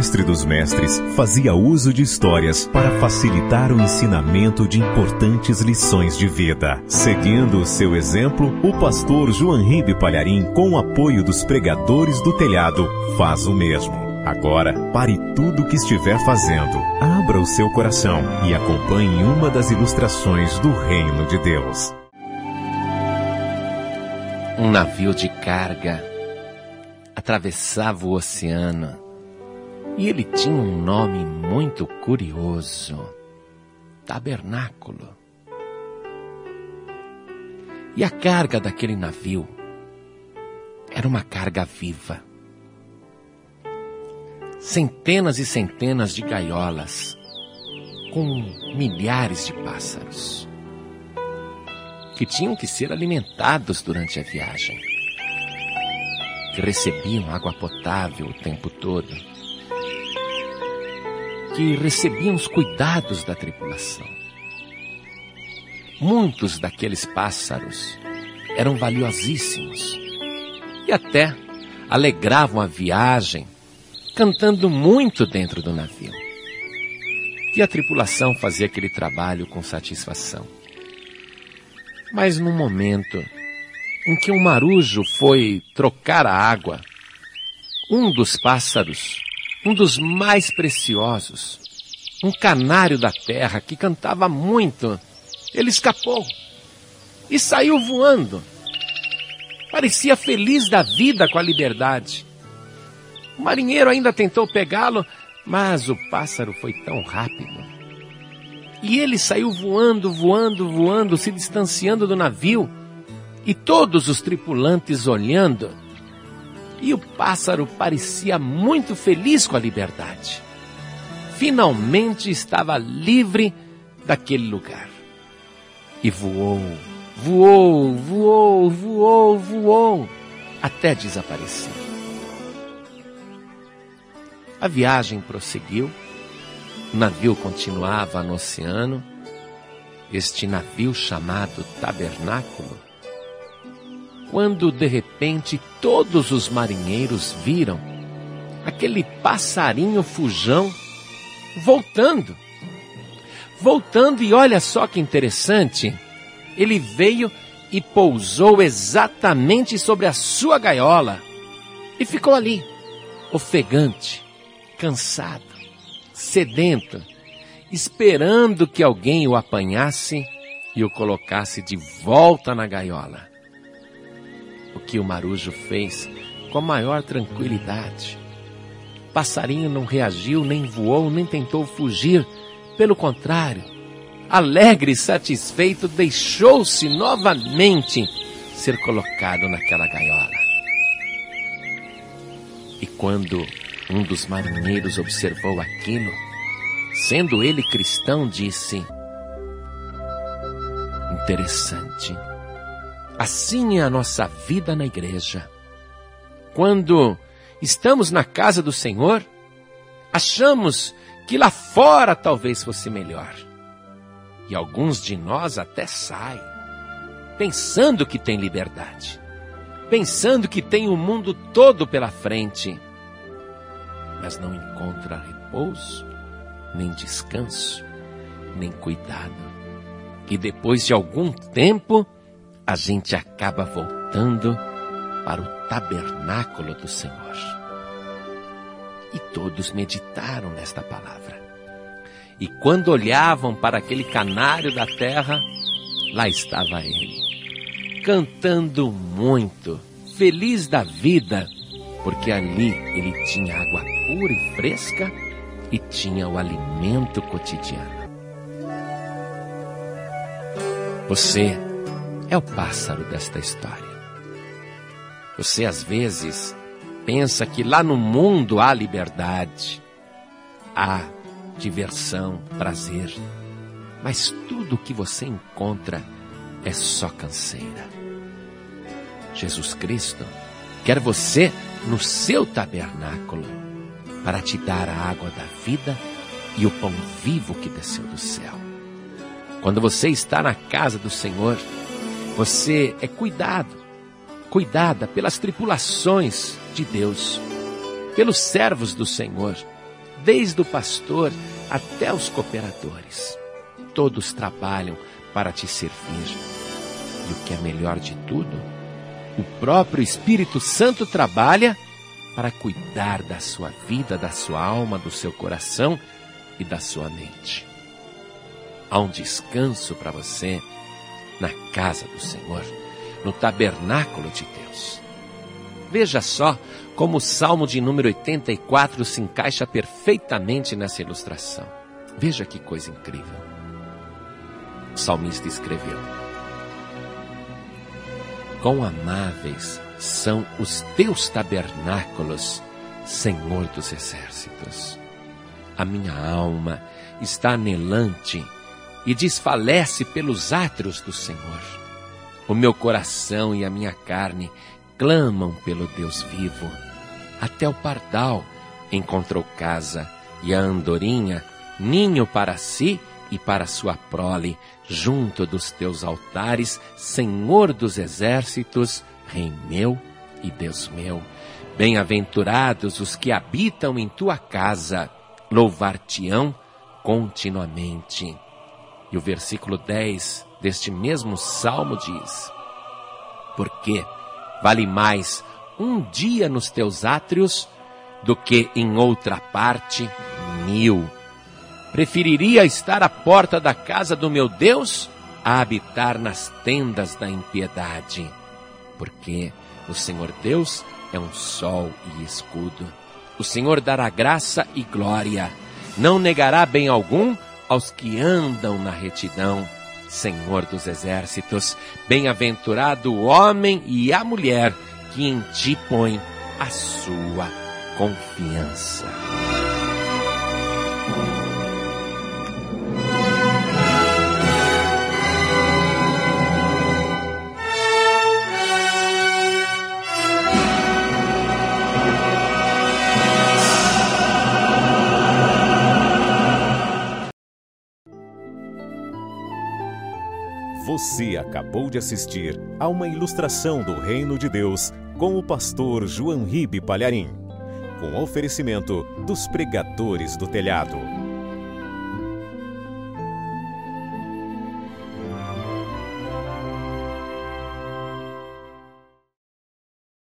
mestre dos mestres fazia uso de histórias para facilitar o ensinamento de importantes lições de vida. Seguindo o seu exemplo, o pastor João Ribe Palharim, com o apoio dos pregadores do telhado, faz o mesmo. Agora, pare tudo o que estiver fazendo, abra o seu coração e acompanhe uma das ilustrações do Reino de Deus. Um navio de carga atravessava o oceano e ele tinha um nome muito curioso: Tabernáculo. E a carga daquele navio era uma carga viva. Centenas e centenas de gaiolas com milhares de pássaros que tinham que ser alimentados durante a viagem, que recebiam água potável o tempo todo, que recebiam os cuidados da tripulação. Muitos daqueles pássaros eram valiosíssimos e até alegravam a viagem, cantando muito dentro do navio. E a tripulação fazia aquele trabalho com satisfação. Mas no momento em que um marujo foi trocar a água, um dos pássaros, um dos mais preciosos, um canário da terra que cantava muito, ele escapou e saiu voando. Parecia feliz da vida com a liberdade. O marinheiro ainda tentou pegá-lo, mas o pássaro foi tão rápido e ele saiu voando, voando, voando, se distanciando do navio, e todos os tripulantes olhando. E o pássaro parecia muito feliz com a liberdade. Finalmente estava livre daquele lugar. E voou, voou, voou, voou, voou, até desaparecer. A viagem prosseguiu o navio continuava no oceano, este navio chamado Tabernáculo, quando de repente todos os marinheiros viram aquele passarinho fujão voltando. Voltando, e olha só que interessante, ele veio e pousou exatamente sobre a sua gaiola e ficou ali, ofegante, cansado sedento, esperando que alguém o apanhasse e o colocasse de volta na gaiola. O que o marujo fez com a maior tranquilidade. O passarinho não reagiu, nem voou, nem tentou fugir. Pelo contrário, alegre e satisfeito, deixou-se novamente ser colocado naquela gaiola. E quando um dos marinheiros observou aquilo. Sendo ele cristão, disse: Interessante. Assim é a nossa vida na igreja. Quando estamos na casa do Senhor, achamos que lá fora talvez fosse melhor. E alguns de nós até saem, pensando que tem liberdade, pensando que tem o mundo todo pela frente mas não encontra repouso, nem descanso, nem cuidado. E depois de algum tempo, a gente acaba voltando para o tabernáculo do Senhor. E todos meditaram nesta palavra. E quando olhavam para aquele canário da terra, lá estava ele, cantando muito, feliz da vida porque ali ele tinha água pura e fresca e tinha o alimento cotidiano. Você é o pássaro desta história. Você às vezes pensa que lá no mundo há liberdade, há diversão, prazer, mas tudo o que você encontra é só canseira. Jesus Cristo quer você no seu tabernáculo para te dar a água da vida e o pão vivo que desceu do céu. Quando você está na casa do Senhor, você é cuidado, cuidada pelas tripulações de Deus, pelos servos do Senhor, desde o pastor até os cooperadores. Todos trabalham para te servir. E o que é melhor de tudo, o próprio Espírito Santo trabalha para cuidar da sua vida, da sua alma, do seu coração e da sua mente. Há um descanso para você na casa do Senhor, no tabernáculo de Deus. Veja só como o Salmo de número 84 se encaixa perfeitamente nessa ilustração. Veja que coisa incrível. O salmista escreveu: Quão amáveis são os teus tabernáculos, Senhor dos exércitos. A minha alma está anelante e desfalece pelos átrios do Senhor. O meu coração e a minha carne clamam pelo Deus vivo. Até o pardal encontrou casa e a andorinha ninho para si e para sua prole, junto dos teus altares, Senhor dos exércitos, Rei meu e Deus meu. Bem-aventurados os que habitam em tua casa, louvar-te-ão continuamente. E o versículo 10 deste mesmo salmo diz: Porque vale mais um dia nos teus átrios do que em outra parte mil. Preferiria estar à porta da casa do meu Deus a habitar nas tendas da impiedade, porque o Senhor Deus é um sol e escudo. O Senhor dará graça e glória, não negará bem algum aos que andam na retidão. Senhor dos exércitos, bem-aventurado o homem e a mulher que em ti põe a sua confiança. Você acabou de assistir a uma ilustração do Reino de Deus com o pastor João Ribe Palharim, com oferecimento dos pregadores do telhado.